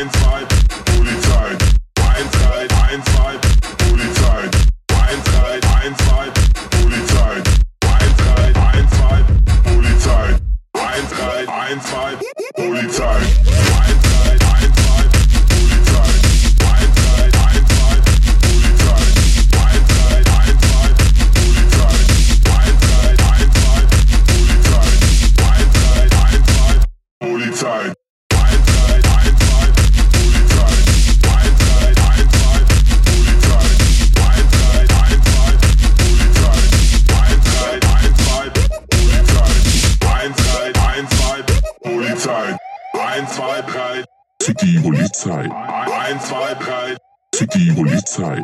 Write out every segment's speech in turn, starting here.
Polizei, Polizei, Polizei, Polizei, Polizei, Polizei, Polizei, Polizei, Polizei, Polizei, Polizei, Polizei, Polizei, Polizei. Polizei. 1, 2, 3. Fick Polizei. 1, 2, 3. Fick Polizei.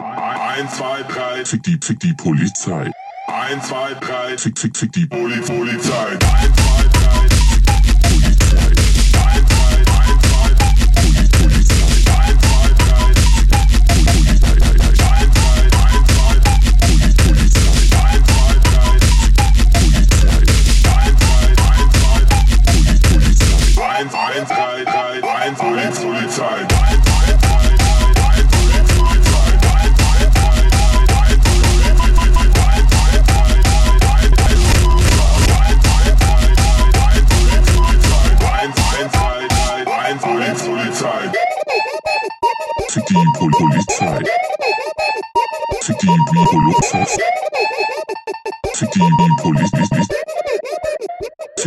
1, 2, 3. Fick die, Polizei. 1, 2, 3. Fick, fick, Polizei. 1, 2, 3.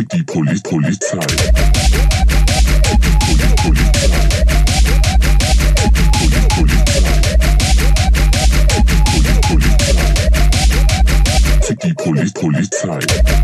Polizei. Die Poli Polizei. Die Poli Polizei. Die Poli Polizei. Die Poli Polizei.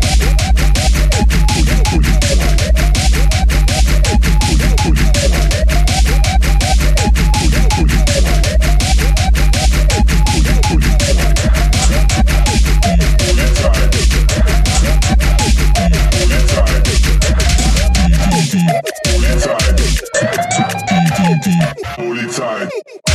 time.